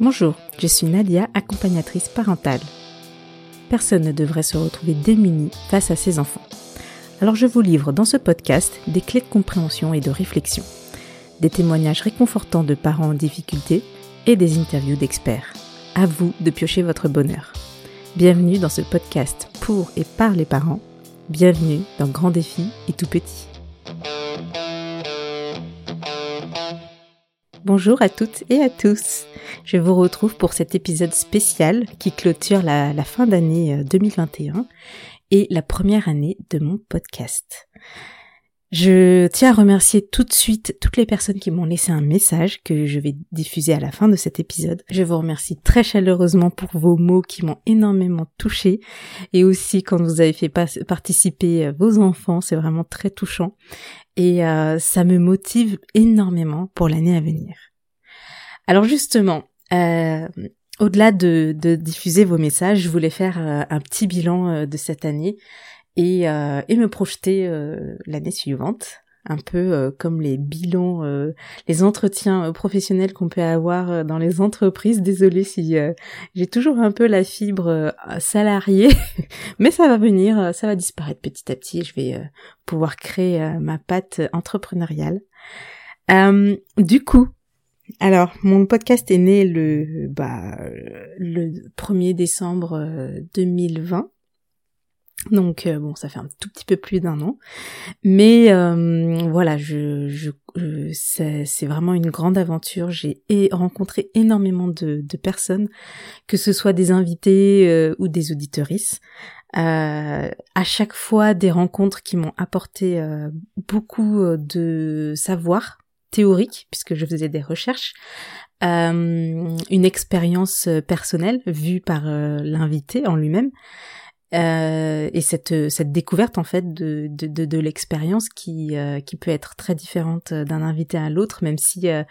Bonjour, je suis Nadia, accompagnatrice parentale. Personne ne devrait se retrouver démuni face à ses enfants. Alors je vous livre dans ce podcast des clés de compréhension et de réflexion, des témoignages réconfortants de parents en difficulté et des interviews d'experts. À vous de piocher votre bonheur. Bienvenue dans ce podcast pour et par les parents. Bienvenue dans Grand Défi et Tout Petit. Bonjour à toutes et à tous. Je vous retrouve pour cet épisode spécial qui clôture la, fin d'année 2021 euh, et la première année de mon podcast. Je tiens à remercier tout de suite toutes les personnes qui m'ont laissé un message que je vais diffuser à la fin de cet épisode. Je vous remercie très chaleureusement pour vos mots qui m'ont énormément touché et aussi quand vous avez fait participer euh, vos enfants, c'est vraiment très touchant et euh, ça me motive énormément pour l'année à venir. Alors justement, euh, au-delà de, diffuser vos messages, je voulais faire un petit bilan de cette année et, et me projeter l'année suivante un peu comme les bilans, les entretiens professionnels qu'on peut avoir dans les entreprises. Désolée si j'ai toujours un peu la fibre salariée, mais ça va venir, ça va disparaître petit à petit. Je vais pouvoir créer ma patte entrepreneuriale. du coup, alors, mon podcast est né le, bah, le 1er décembre 2020. Donc euh, bon, ça fait un tout petit peu plus d'un an, mais euh, voilà, je, je, c'est vraiment une grande aventure. J'ai rencontré énormément de, de, personnes, que ce soit des invités euh, ou des auditorices. à chaque fois, des rencontres qui m'ont apporté beaucoup de savoir théorique, puisque je faisais des recherches, une expérience personnelle vue par l'invité en lui-même. Euh, et cette, cette découverte en fait de, de, de, de l'expérience qui, euh, qui peut être très différente d'un invité à l'autre, même si euh,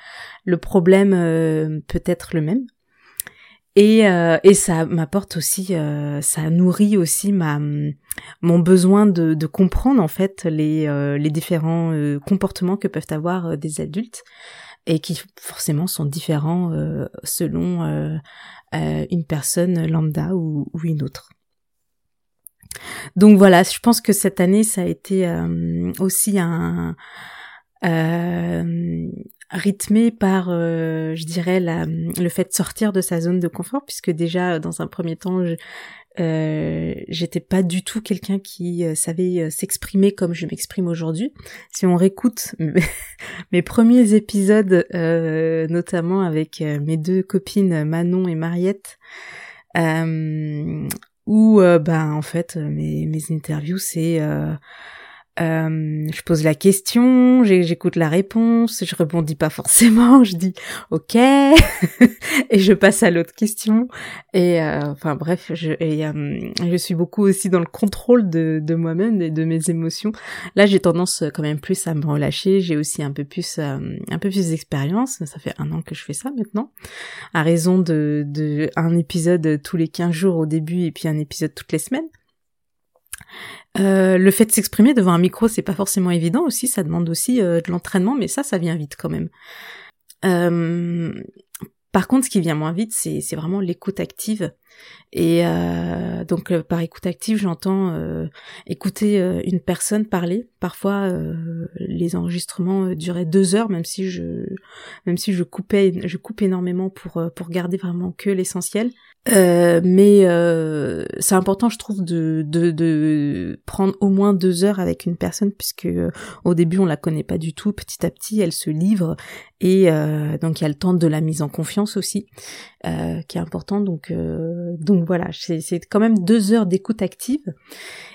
le problème peut être le même. Et, et ça m'apporte aussi, ça nourrit aussi ma mon besoin de, de comprendre en fait les, les différents comportements que peuvent avoir des adultes et qui forcément sont différents selon une personne lambda ou, ou une autre. Donc voilà, je pense que cette année, ça a été euh, aussi un euh, rythmé par, euh, je dirais, le fait de sortir de sa zone de confort, puisque déjà dans un premier temps, euh, j'étais pas du tout quelqu'un qui savait s'exprimer comme je m'exprime aujourd'hui. Si on réécoute mes premiers épisodes, notamment avec mes deux copines Manon et Mariette, euh, où euh, ben en fait mes, mes interviews c'est euh, euh, je pose la question, j'écoute la réponse, je rebondis pas forcément, je dis ok et je passe à l'autre question. Et euh, enfin bref, euh, je suis beaucoup aussi dans le contrôle de, de moi-même et de mes émotions. Là, j'ai tendance quand même plus à me relâcher. J'ai aussi un peu plus un peu plus d'expérience. Ça fait un an que je fais ça maintenant, à raison de, de un épisode tous les 15 jours au début et puis un épisode toutes les semaines. Euh, le fait de s'exprimer devant un micro, c'est pas forcément évident aussi, ça demande aussi euh, de l'entraînement, mais ça, ça vient vite quand même. Euh, par contre, ce qui vient moins vite, c'est vraiment l'écoute active. Et donc, par écoute active, j'entends écouter une personne parler. Parfois, les enregistrements duraient deux heures, même si je, même si je coupais, je coupe énormément pour pour garder vraiment que l'essentiel. Euh, mais euh, c'est important, je trouve, de, de, de, prendre au moins deux heures avec une personne, puisque euh, au début on la connaît pas du tout. Petit à petit, elle se livre et donc il y a le temps de la mise en confiance aussi, qui est important. Donc donc voilà, c'est quand même deux heures d'écoute active.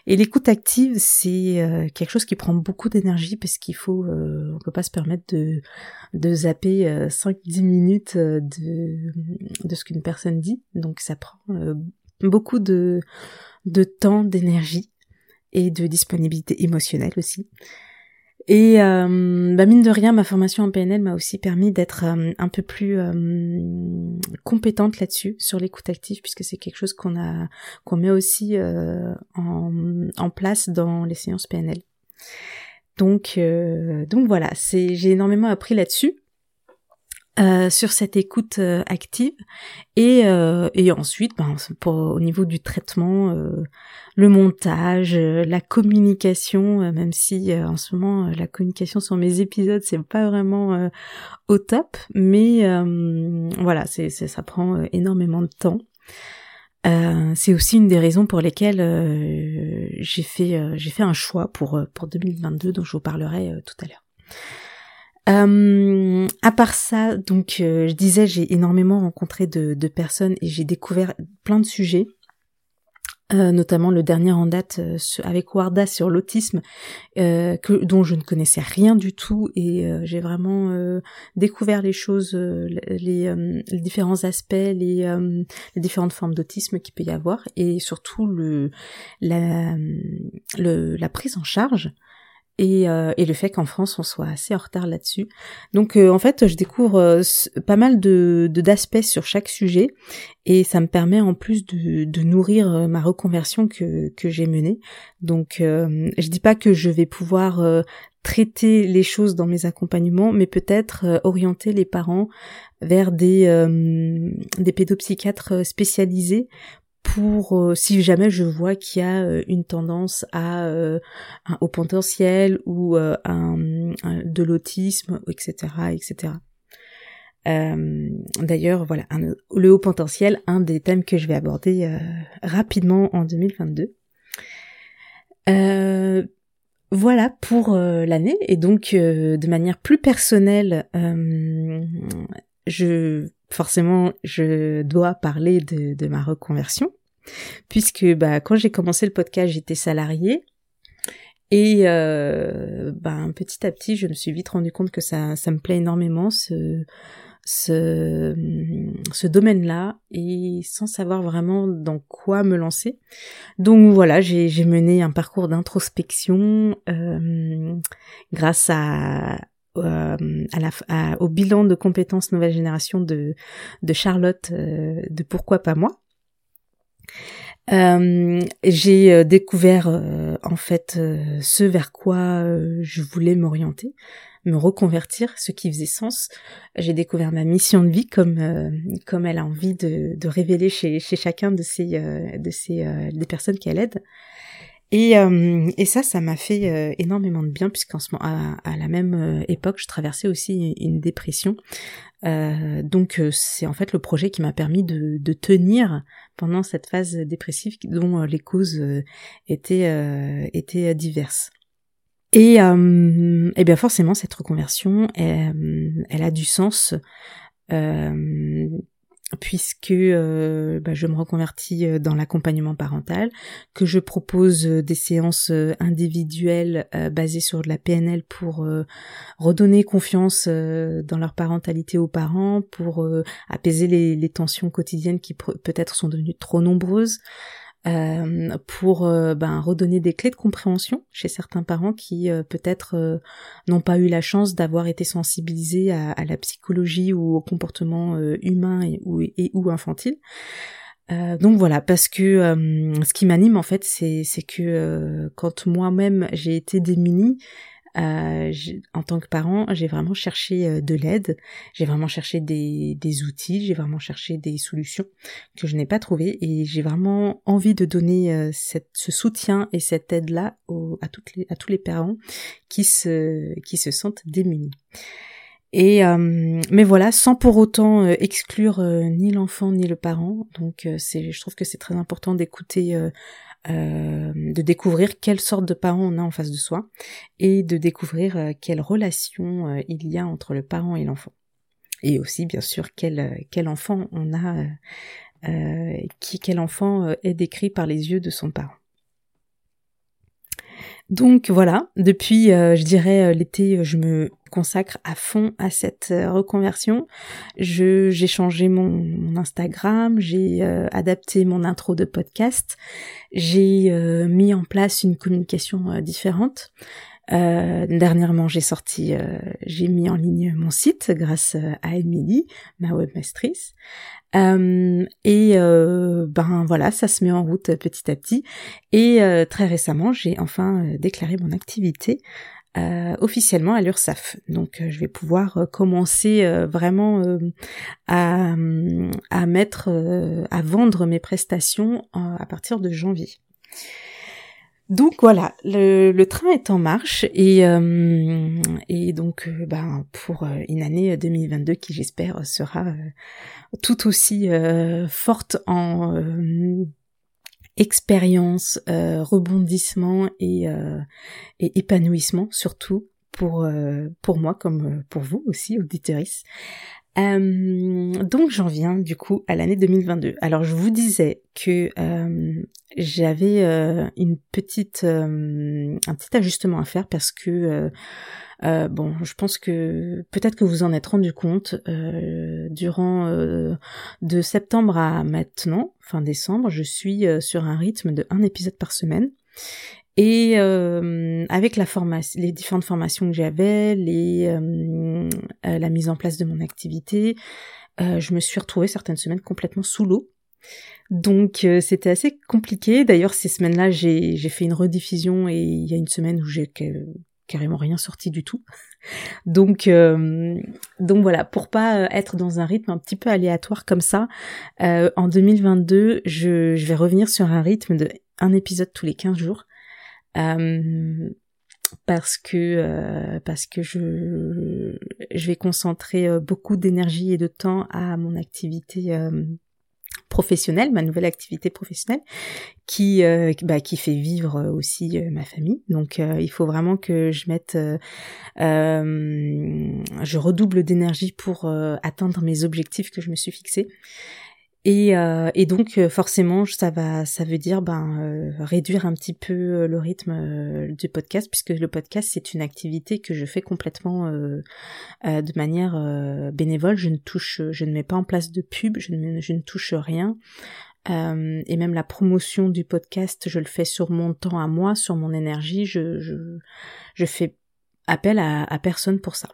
Et l'écoute active, c'est quelque chose qui prend beaucoup d'énergie parce qu'il faut, on peut pas se permettre de zapper 5-10 minutes de de ce qu'une personne dit. Donc ça prend euh, beaucoup de, de temps, d'énergie et de disponibilité émotionnelle aussi. Et euh, bah mine de rien, ma formation en PNL m'a aussi permis d'être euh, un peu plus compétente là-dessus sur l'écoute active, puisque c'est quelque chose qu'on a qu'on met aussi en, en, place dans les séances PNL. Donc donc voilà, c'est j'ai énormément appris là-dessus. Euh, sur cette écoute euh, active. Et, euh, et ensuite ben, pour, au niveau du traitement le montage la communication même si en ce moment la communication sur mes épisodes c'est pas vraiment au top. Mais voilà c'est ça prend énormément de temps. C'est aussi une des raisons pour lesquelles j'ai fait j'ai fait un choix pour pour 2022 dont je vous parlerai tout à l'heure. Euh, à part ça, donc euh, je disais, j'ai énormément rencontré de, personnes et j'ai découvert plein de sujets. Euh, notamment le dernier en date avec Warda sur l'autisme, que dont je ne connaissais rien du tout et j'ai vraiment découvert les choses, les, différents aspects, les, différentes formes d'autisme qu'il peut y avoir et surtout le, la prise en charge et, euh, et le fait qu'en France on soit assez en retard là-dessus. Donc euh, en fait je découvre euh, pas mal de d'aspects sur chaque sujet et ça me permet en plus de, de nourrir ma reconversion que, que j'ai menée. Donc je dis pas que je vais pouvoir traiter les choses dans mes accompagnements, mais peut-être orienter les parents vers des, des pédopsychiatres spécialisés pour euh, si jamais je vois qu'il y a euh, une tendance à euh, un haut potentiel ou de l'autisme, etc., etc. D'ailleurs, voilà, le haut potentiel, un des thèmes que je vais aborder rapidement en 2022. voilà pour l'année et donc de manière plus personnelle, je forcément je dois parler de ma reconversion puisque bah quand j'ai commencé le podcast j'étais salariée et euh, bah, petit à petit je me suis vite rendu compte que ça ça me plaît énormément ce domaine-là et sans savoir vraiment dans quoi me lancer. Donc voilà, j'ai mené un parcours d'introspection euh, grâce à, euh, au bilan de compétences nouvelle génération de, de Charlotte euh, de Pourquoi pas moi. Euh, j'ai euh, découvert en fait ce vers quoi je voulais m'orienter, me reconvertir, ce qui faisait sens. J'ai découvert ma mission de vie comme comme elle a envie de, révéler chez, chacun de ces de ces des personnes qu'elle aide. Et, euh, et ça, ça m'a fait euh, énormément de bien puisqu'en ce moment, à, la même euh, époque, je traversais aussi une dépression. Donc c'est en fait le projet qui m'a permis de, de, tenir pendant cette phase dépressive dont les causes étaient, étaient diverses. Et, et bien forcément, cette reconversion, elle, elle a du sens puisque euh, bah, je me reconvertis euh, dans l'accompagnement parental, que je propose euh, des séances individuelles basées sur de la PNL pour redonner confiance dans leur parentalité aux parents, pour apaiser les, les, tensions quotidiennes qui peut-être sont devenues trop nombreuses, euh, pour euh, ben, redonner des clés de compréhension chez certains parents qui euh, peut-être n'ont pas eu la chance d'avoir été sensibilisés à, la psychologie ou au comportement humain et ou, et, ou infantile. donc voilà, parce que ce qui m'anime en fait, c'est que quand moi-même j'ai été démunie, euh, en tant que parent, j'ai vraiment cherché euh, de l'aide, j'ai vraiment cherché des, des outils, j'ai vraiment cherché des solutions que je n'ai pas trouvées et j'ai vraiment envie de donner euh, ce soutien et cette aide-là à, à tous les parents qui se, qui se sentent démunis. Et mais voilà, sans pour autant exclure ni l'enfant ni le parent. Donc c'est, je trouve que c'est très important d'écouter euh, de découvrir quelle sorte de parent on a en face de soi et de découvrir euh, quelle relation euh, il y a entre le parent et l'enfant. Et aussi, bien sûr, quel, quel enfant on a, qui, quel enfant est décrit par les yeux de son parent. Donc voilà, depuis, je dirais, l'été, je me consacre à fond à cette euh, reconversion. J'ai changé mon, Instagram, j'ai euh, adapté mon intro de podcast, j'ai euh, mis en place une communication différente. dernièrement, j'ai sorti, j'ai mis en ligne mon site grâce à Emily, ma webmastrice. et ben voilà, ça se met en route petit à petit. Et très récemment, j'ai enfin déclaré mon activité officiellement à l'URSSAF. Donc je vais pouvoir commencer vraiment à, à mettre, à vendre mes prestations à partir de janvier. Donc voilà, le, train est en marche et, euh, et donc euh, ben, pour euh, une année 2022 qui j'espère sera tout aussi forte en expérience, rebondissement et, et, épanouissement surtout pour pour moi comme pour vous aussi auditeuristes. Euh, donc j'en viens du coup à l'année 2022. Alors je vous disais que euh, j'avais euh, une petite un petit ajustement à faire parce que bon, je pense que peut-être que vous en êtes rendu compte durant de septembre à maintenant, fin décembre, je suis sur un rythme de un épisode par semaine. Et euh, avec la formation, les différentes formations que j'avais, les euh, euh, la mise en place de mon activité, je me suis retrouvée certaines semaines complètement sous l'eau. Donc c'était assez compliqué. D'ailleurs ces semaines-là, j'ai j'ai fait une rediffusion et il y a une semaine où j'ai carrément rien sorti du tout. Donc donc voilà, pour pas être dans un rythme un petit peu aléatoire comme ça, en 2022, je, je vais revenir sur un rythme de un épisode tous les 15 jours. Euh, parce que euh, parce que je je vais concentrer euh, beaucoup d'énergie et de temps à mon activité professionnelle, ma nouvelle activité professionnelle, qui bah, qui fait vivre aussi ma famille. Donc il faut vraiment que je mette, je redouble d'énergie pour atteindre mes objectifs que je me suis fixés. Et, euh, et, donc euh, forcément, ça va, ça veut dire ben euh, réduire un petit peu le rythme du podcast, puisque le podcast c'est une activité que je fais complètement de manière bénévole. Je ne touche, je ne mets pas en place de pub, je ne, je ne touche rien. et même la promotion du podcast, je le fais sur mon temps à moi, sur mon énergie. Je, je, je fais appel à, à personne pour ça.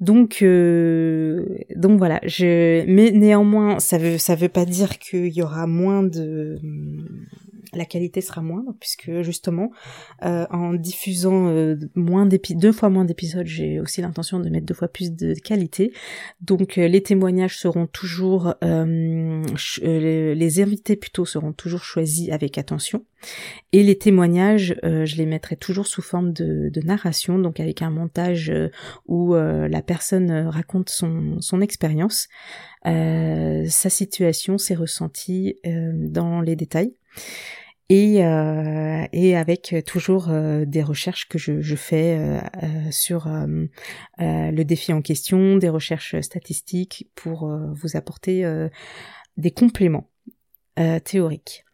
Donc, euh, donc voilà. Je, mais néanmoins, ça veut, ça veut pas dire qu'il y aura moins de, la qualité sera moindre puisque justement, euh, en diffusant euh, moins deux fois moins d'épisodes, j'ai aussi l'intention de mettre deux fois plus de qualité. Donc, les témoignages seront toujours, les, les invités plutôt seront toujours choisis avec attention. Et les témoignages, euh, je les mettrai toujours sous forme de, narration, donc avec un montage euh, où euh, la personne raconte son, son expérience, sa situation, ses ressentis dans les détails. Et, et avec toujours des recherches que je, je fais sur le défi en question, des recherches statistiques pour vous apporter des compléments théoriques.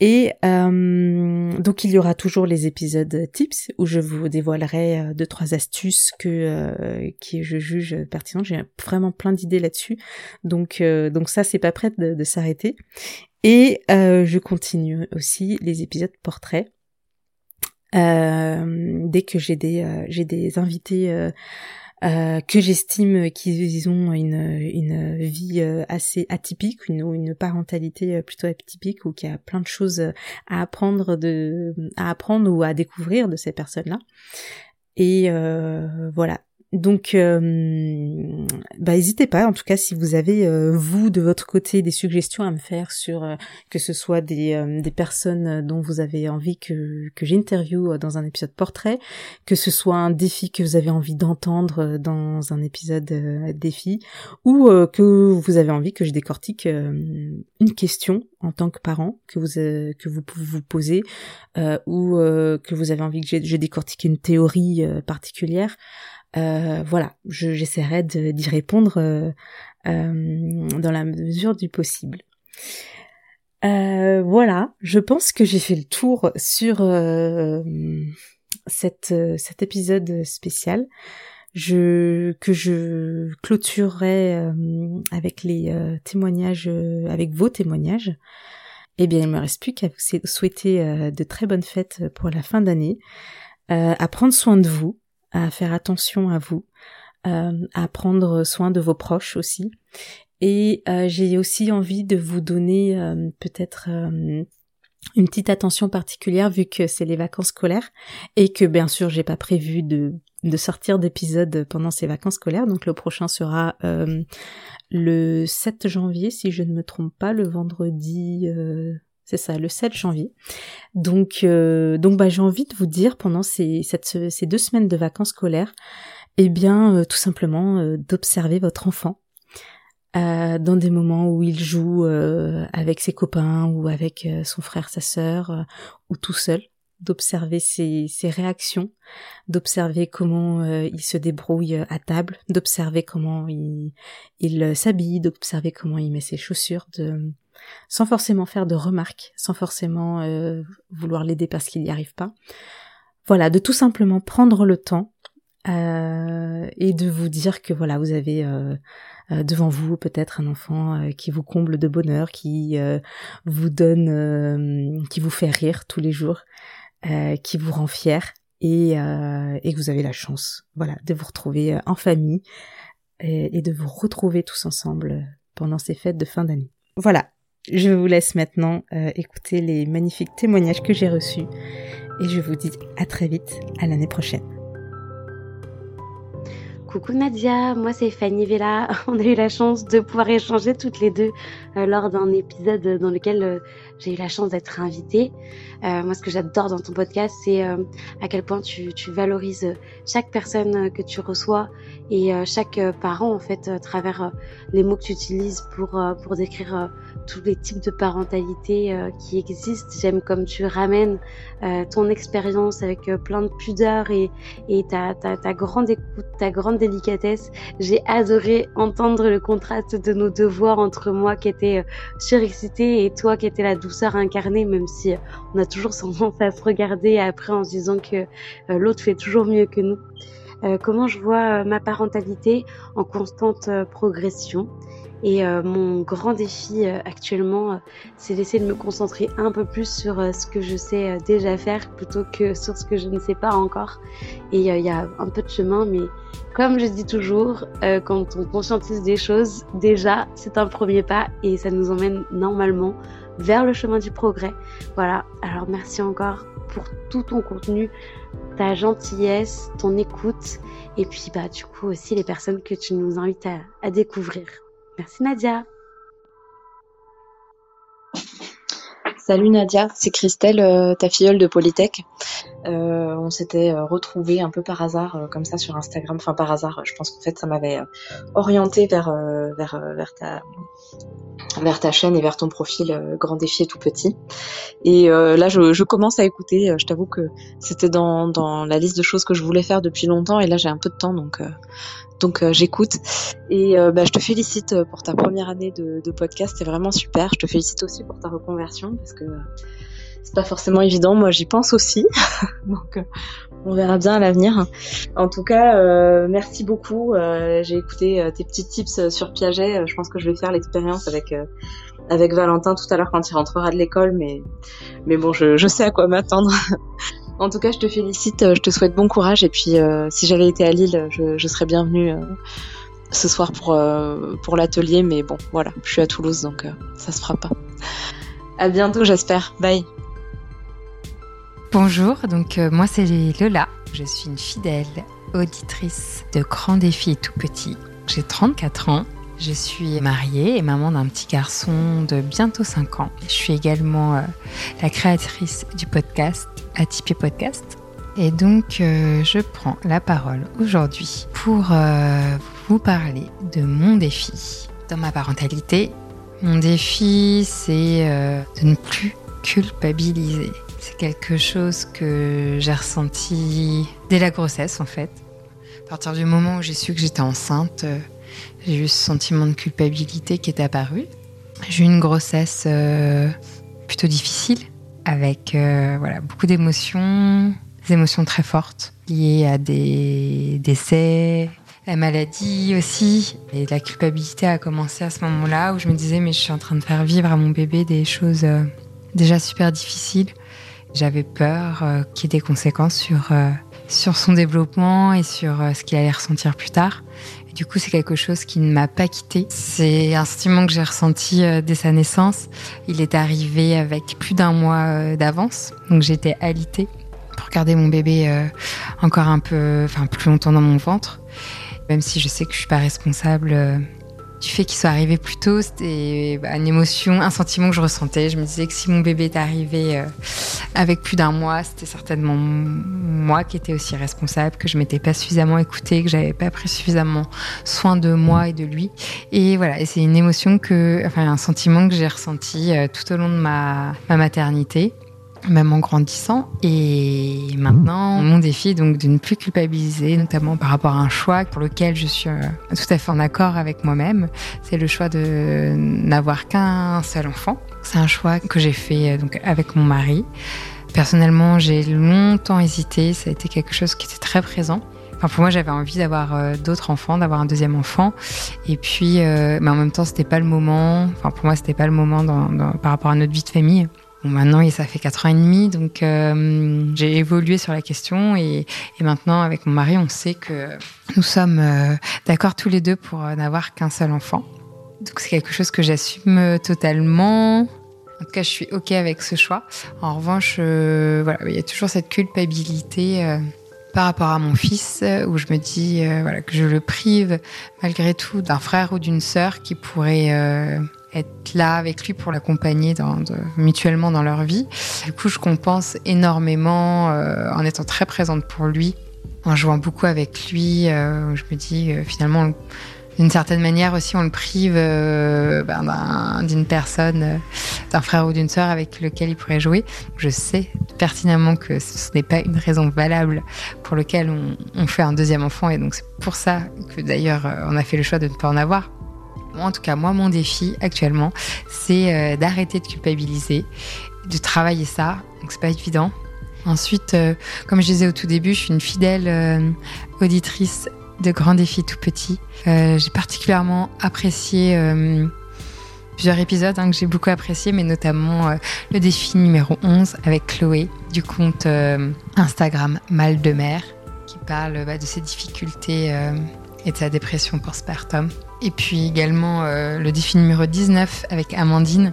Et euh, donc il y aura toujours les épisodes tips où je vous dévoilerai euh, deux trois astuces que euh, qui je juge pertinentes. J'ai vraiment plein d'idées là-dessus. Donc donc ça c'est pas prêt de, de s'arrêter. Et je continue aussi les épisodes portraits. dès que j'ai des j'ai des invités euh, que j'estime qu'ils ont une, une vie euh, assez atypique, une, une parentalité euh, plutôt atypique, ou qu'il y a plein de choses à apprendre de, à apprendre ou à découvrir de ces personnes-là. Et voilà, donc, euh, bah, n'hésitez pas. En tout cas, si vous avez euh, vous de votre côté des suggestions à me faire sur euh, que ce soit des, des personnes dont vous avez envie que que j'interviewe dans un épisode portrait, que ce soit un défi que vous avez envie d'entendre dans un épisode défi, ou que vous avez envie que je décortique une question en tant que parent que vous que vous pouvez vous poser, ou que vous avez envie que je décortique une théorie particulière. Euh, voilà, j'essaierai d'y répondre euh, euh, dans la mesure du possible. voilà, je pense que j'ai fait le tour sur cet épisode spécial. Je, que je clôturerai avec les témoignages, avec vos témoignages. Eh bien, il me reste plus qu'à vous souhaiter de très bonnes fêtes pour la fin d'année, à prendre soin de vous, à faire attention à vous, euh, à prendre soin de vos proches aussi. Et euh, j'ai aussi envie de vous donner euh, peut-être une petite attention particulière vu que c'est les vacances scolaires et que bien sûr j'ai pas prévu de, de sortir d'épisode pendant ces vacances scolaires. Donc le prochain sera euh, le 7 janvier si je ne me trompe pas, le vendredi. Euh, c'est ça, le 7 janvier. Donc, euh, donc bah, j'ai envie de vous dire pendant ces, deux semaines de vacances scolaires, eh bien, tout simplement d'observer votre enfant euh, dans des moments où il joue euh, avec ses copains ou avec euh, son frère, sa sœur, ou tout seul, d'observer ses, ses, réactions, d'observer comment il se débrouille à table, d'observer comment il, il s'habille, d'observer comment il met ses chaussures, de, sans forcément faire de remarques, sans forcément vouloir l'aider parce qu'il n'y arrive pas. Voilà, de tout simplement prendre le temps et de vous dire que voilà, vous avez euh, devant vous peut-être un enfant euh, qui vous comble de bonheur, qui euh, vous donne, qui vous fait rire tous les jours, qui vous rend fier et, que vous avez la chance, voilà, de vous retrouver en famille et de vous retrouver tous ensemble pendant ces fêtes de fin d'année. Voilà, je vous laisse maintenant écouter les magnifiques témoignages que j'ai reçus et je vous dis à très vite, à l'année prochaine. Coucou Nadia, moi c'est Fanny Vella. On a eu la chance de pouvoir échanger toutes les deux euh, lors d'un épisode dans lequel euh, j'ai eu la chance d'être invitée. Euh, moi ce que j'adore dans ton podcast c'est à quel point tu, valorises chaque personne que tu reçois et chaque parent en fait à travers les mots que tu utilises pour, pour décrire tous les types de parentalité qui existent. J'aime comme tu ramènes ton expérience avec plein de pudeur et, et ta, ta, grande écoute, ta grande délicatesse. J'ai adoré entendre le contraste de nos deux voix entre moi qui était euh, surexcitée et toi qui était la douceur incarnée, même si euh, on a toujours tendance à se regarder après en se disant que euh, l'autre fait toujours mieux que nous. comment je vois ma parentalité en constante progression? Et euh, mon grand défi euh, actuellement, euh, c'est d'essayer de me concentrer un peu plus sur ce que je sais déjà faire plutôt que sur ce que je ne sais pas encore. Et il y a un peu de chemin, mais comme je dis toujours, quand on conscientise des choses, déjà, c'est un premier pas et ça nous emmène normalement vers le chemin du progrès. Voilà, alors merci encore pour tout ton contenu, ta gentillesse, ton écoute et puis bah du coup aussi les personnes que tu nous invites à découvrir. Merci Nadia. Salut Nadia, c'est Christelle, euh, ta filleule de Polytech. Euh, on s'était euh, retrouvés un peu par hasard comme ça sur Instagram. Enfin par hasard, je pense qu'en fait ça m'avait orienté vers vers vers ta vers ta chaîne et vers ton profil Grand Défi et tout petit. Et là je, commence à écouter. je t'avoue que c'était dans dans la liste de choses que je voulais faire depuis longtemps et là j'ai un peu de temps donc donc euh, j'écoute et euh, bah, je te félicite euh, pour ta première année de, de podcast, c'est vraiment super. Je te félicite aussi pour ta reconversion parce que c'est pas forcément évident. Moi, j'y pense aussi, donc on verra bien à l'avenir. En tout cas, merci beaucoup. J'ai écouté tes petits tips sur Piaget. Je pense que je vais faire l'expérience avec avec Valentin tout à l'heure quand il rentrera de l'école, mais mais bon, je, je sais à quoi m'attendre. En tout cas, je te félicite, euh, je te souhaite bon courage et puis euh, si j'avais été à Lille, je, je serais bienvenue euh, ce soir pour, pour l'atelier, mais bon, voilà, je suis à Toulouse donc ça se fera pas. À bientôt, j'espère. Bye. Bonjour, donc moi c'est Lola, je suis une fidèle auditrice de Grand Défi Tout Petit. J'ai 34 ans je suis mariée et maman d'un petit garçon de bientôt 5 ans. Je suis également la créatrice du podcast Atypé Podcast. Et donc, euh, je prends la parole aujourd'hui pour euh, vous parler de mon défi dans ma parentalité. Mon défi, c'est euh, de ne plus culpabiliser. C'est quelque chose que j'ai ressenti dès la grossesse, en fait. À partir du moment où j'ai su que j'étais enceinte, j'ai eu ce sentiment de culpabilité qui est apparu. J'ai eu une grossesse plutôt difficile avec euh, voilà, beaucoup d'émotions, des émotions très fortes liées à des décès, la maladie aussi. Et la culpabilité a commencé à ce moment-là où je me disais mais je suis en train de faire vivre à mon bébé des choses euh, déjà super difficiles. J'avais peur euh, qu'il y ait des conséquences sur sur son développement et sur ce qu'il allait ressentir plus tard. Du coup, c'est quelque chose qui ne m'a pas quitté. C'est un sentiment que j'ai ressenti euh, dès sa naissance. Il est arrivé avec plus d'un mois euh, d'avance, donc j'étais alitée pour garder mon bébé euh, encore un peu, enfin plus longtemps dans mon ventre. Même si je sais que je suis pas responsable du fait qu'il soit arrivé plus tôt, c'était bah, une émotion, un sentiment que je ressentais. Je me disais que si mon bébé est arrivé euh, avec plus d'un mois, c'était certainement moi qui étais aussi responsable, que je m'étais pas suffisamment écoutée, que j'avais pas pris suffisamment soin de moi et de lui. Et voilà, et c'est une émotion que, enfin, un sentiment que j'ai ressenti euh, tout au long de ma maternité même en grandissant. Et maintenant, mon défi est donc de ne plus culpabiliser, notamment par rapport à un choix pour lequel je suis euh, tout à fait en accord avec moi-même. C'est le choix de n'avoir qu'un seul enfant. C'est un choix que j'ai fait euh, donc avec mon mari. Personnellement, j'ai longtemps hésité. Ça a été quelque chose qui était très présent. Enfin, pour moi, j'avais envie d'avoir euh, d'autres enfants, d'avoir un deuxième enfant. Et puis, mais en même temps, c'était pas le moment. Enfin, pour moi, c'était pas le moment par rapport à notre vie de famille. Maintenant, ça fait quatre ans et demi, donc euh, j'ai évolué sur la question et, maintenant, avec mon mari, on sait que nous sommes euh, d'accord tous les deux pour euh, n'avoir qu'un seul enfant. Donc c'est quelque chose que j'assume totalement. En tout cas, je suis ok avec ce choix. En revanche, il y a toujours cette culpabilité par rapport à mon fils où je me dis que je le prive malgré tout d'un frère ou d'une sœur qui pourrait être là avec lui pour l'accompagner mutuellement dans leur vie. Du coup, je compense énormément euh, en étant très présente pour lui, en jouant beaucoup avec lui. Euh, je me dis euh, finalement, d'une certaine manière aussi, on le prive ben, d'une personne, d'un frère ou d'une sœur avec lequel il pourrait jouer. Je sais pertinemment que ce n'est pas une raison valable pour laquelle on fait un deuxième enfant, et donc c'est pour ça que d'ailleurs on a fait le choix de ne pas en avoir en tout cas, moi, mon défi actuellement, c'est euh, d'arrêter de culpabiliser, de travailler ça. Donc, c'est pas évident. Ensuite, euh, comme je disais au tout début, je suis une fidèle euh, auditrice de Grands Défis Tout Petits. j'ai particulièrement apprécié plusieurs épisodes hein, que j'ai beaucoup apprécié, mais notamment le défi numéro 11 avec Chloé du compte Instagram Mal de Mer, qui parle bah, de ses difficultés et de sa dépression postpartum. Et puis également euh, le défi numéro 19 avec Amandine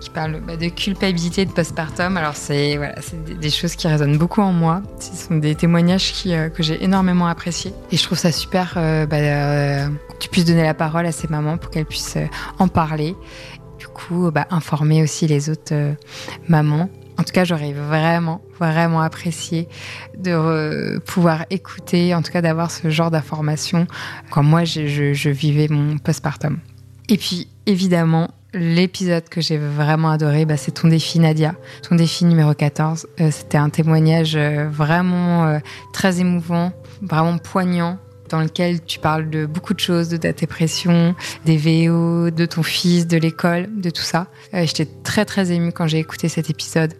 qui parle bah, de culpabilité de postpartum. Alors c'est voilà, des, choses qui résonnent beaucoup en moi. Ce sont des témoignages qui, euh, que j'ai énormément appréciés. Et je trouve ça super euh, bah, que tu puisses donner la parole à ces mamans pour qu'elles puissent en parler. Du coup, bah, informer aussi les autres mamans. En tout cas, j'aurais vraiment, vraiment apprécié de pouvoir écouter, en tout cas d'avoir ce genre d'informations quand moi je, vivais mon postpartum. Et puis, évidemment, l'épisode que j'ai vraiment adoré, bah, c'est ton défi Nadia, ton défi numéro 14. Euh, c'était un témoignage euh, vraiment euh, très émouvant, vraiment poignant dans lequel tu parles de beaucoup de choses, de ta dépression, des VO, de ton fils, de l'école, de tout ça. J'étais très très émue quand j'ai écouté cet épisode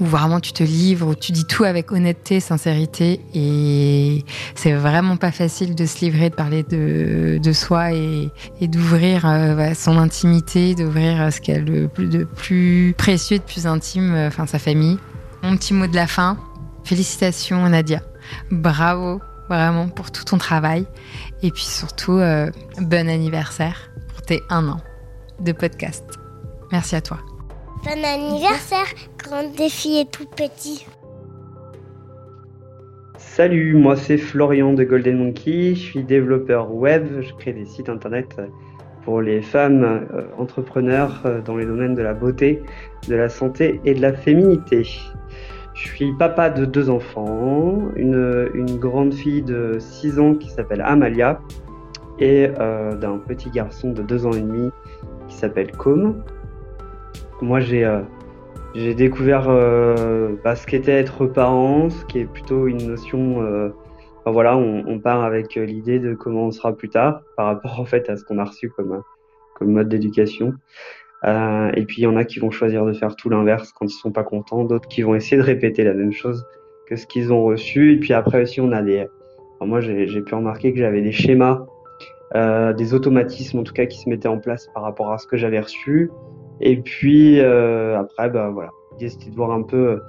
où vraiment tu te livres, où tu dis tout avec honnêteté, sincérité, et c'est vraiment pas facile de se livrer, de parler de, de soi et, d'ouvrir euh, son intimité, d'ouvrir euh, ce qu'il y a de plus, de plus précieux, de plus intime, euh, enfin sa famille. Mon petit mot de la fin, félicitations Nadia, bravo vraiment pour tout ton travail, et puis surtout bon anniversaire pour tes un an de podcast. Merci à toi. Bon anniversaire, grand défi et tout petit. Salut, moi c'est Florian de Golden Monkey, je suis développeur web, je crée des sites internet pour les femmes euh, entrepreneurs euh, dans les domaines de la beauté, de la santé et de la féminité. Je suis papa de deux enfants, une, grande fille de 6 ans qui s'appelle Amalia et euh, d'un petit garçon de 2 ans et demi qui s'appelle Com. Moi, j'ai euh, j'ai découvert euh, bah, ce qu'était être parent, ce qui est plutôt une notion. Euh, voilà, on, on, part avec l'idée de comment on sera plus tard par rapport en fait à ce qu'on a reçu comme comme mode d'éducation. Euh, et puis il y en a qui vont choisir de faire tout l'inverse quand ils sont pas contents, d'autres qui vont essayer de répéter la même chose que ce qu'ils ont reçu. Et puis après aussi on a des, moi j'ai pu remarquer que j'avais des schémas, euh, des automatismes en tout cas qui se mettaient en place par rapport à ce que j'avais reçu. Et puis euh, après, bah voilà, l'idée c'était de voir un peu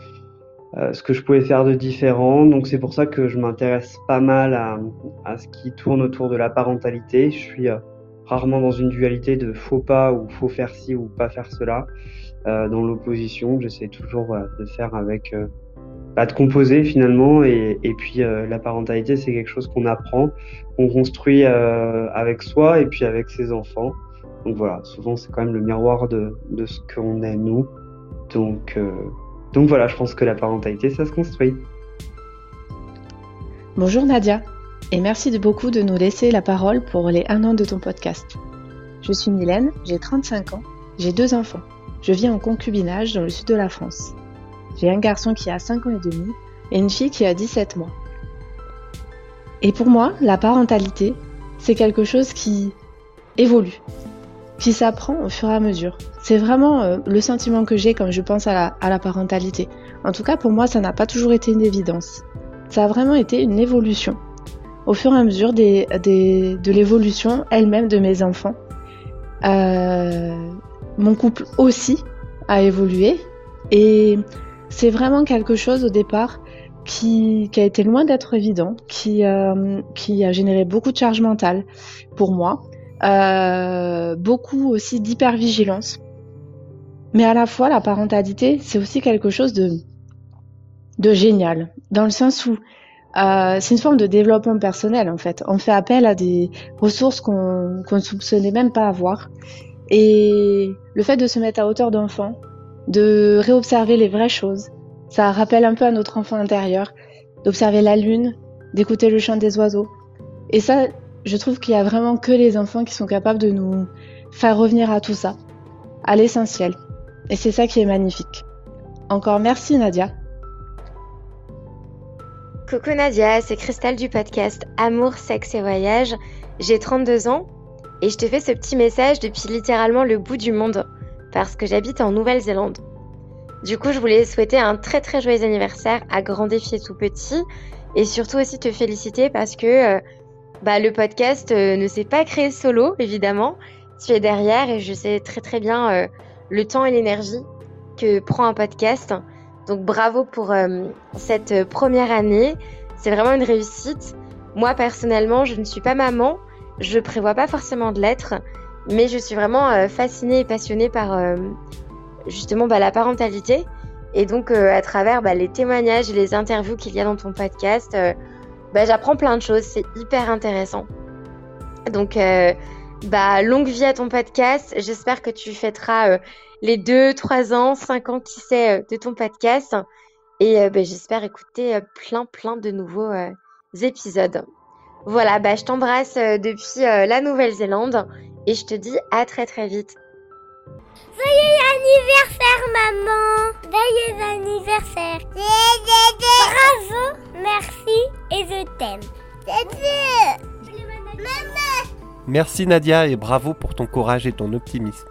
ce que je pouvais faire de différent. Donc c'est pour ça que je m'intéresse pas mal à, à, ce qui tourne autour de la parentalité. Je suis rarement dans une dualité de faut pas ou faut faire ci ou pas faire cela. Euh, dans l'opposition, j'essaie toujours de faire avec, euh, bah, de composer finalement. Et, et puis euh, la parentalité, c'est quelque chose qu'on apprend, qu'on construit euh, avec soi et puis avec ses enfants. Donc voilà, souvent c'est quand même le miroir de, ce qu'on est nous. Donc, donc voilà, je pense que la parentalité, ça se construit. Bonjour Nadia et merci de beaucoup de nous laisser la parole pour les un an de ton podcast. Je suis Mylène, j'ai 35 ans, j'ai deux enfants. Je vis en concubinage dans le sud de la France. J'ai un garçon qui a 5 ans et demi et une fille qui a 17 mois. Et pour moi, la parentalité, c'est quelque chose qui évolue, qui s'apprend au fur et à mesure. C'est vraiment euh, le sentiment que j'ai quand je pense à la, parentalité. En tout cas, pour moi, ça n'a pas toujours été une évidence. Ça a vraiment été une évolution au fur et à mesure des, des, de l'évolution elle-même de mes enfants. Euh, mon couple aussi a évolué et c'est vraiment quelque chose au départ qui, qui a été loin d'être évident, qui, euh, qui a généré beaucoup de charge mentale pour moi, beaucoup aussi d'hypervigilance. Mais à la fois, la parentalité, c'est aussi quelque chose de, de génial, dans le sens où euh, c'est une forme de développement personnel en fait. On fait appel à des ressources qu'on ne soupçonnait même pas avoir. Et le fait de se mettre à hauteur d'enfant, de réobserver les vraies choses, ça rappelle un peu à notre enfant intérieur, d'observer la lune, d'écouter le chant des oiseaux. Et ça, je trouve qu'il y a vraiment que les enfants qui sont capables de nous faire revenir à tout ça, à l'essentiel. Et c'est ça qui est magnifique. Encore merci Nadia. Coucou Nadia, c'est Cristal du podcast Amour, sexe et voyage. J'ai 32 ans et je te fais ce petit message depuis littéralement le bout du monde parce que j'habite en Nouvelle-Zélande. Du coup, je voulais souhaiter un très très joyeux anniversaire à Grand Défi et Tout Petit et surtout aussi te féliciter parce que euh, bah, le podcast euh, ne s'est pas créé solo, évidemment. Tu es derrière et je sais très très bien euh, le temps et l'énergie que prend un podcast. Donc bravo pour euh, cette première année. C'est vraiment une réussite. Moi personnellement, je ne suis pas maman. Je prévois pas forcément de l'être, mais je suis vraiment fascinée et passionnée par justement bah, la parentalité. Et donc à travers bah, les témoignages et les interviews qu'il y a dans ton podcast, bah, j'apprends plein de choses. C'est hyper intéressant. Donc bah, longue vie à ton podcast. J'espère que tu fêteras les deux, trois ans, cinq ans, qui sait, euh, de ton podcast. Et euh, bah, j'espère écouter euh, plein, plein de nouveaux épisodes. Voilà, bah, je t'embrasse depuis la Nouvelle-Zélande et je te dis à très très vite. Joyeux anniversaire, maman! Joyeux anniversaire! Bravo, merci et je t'aime. Merci Nadia et bravo pour ton courage et ton optimisme.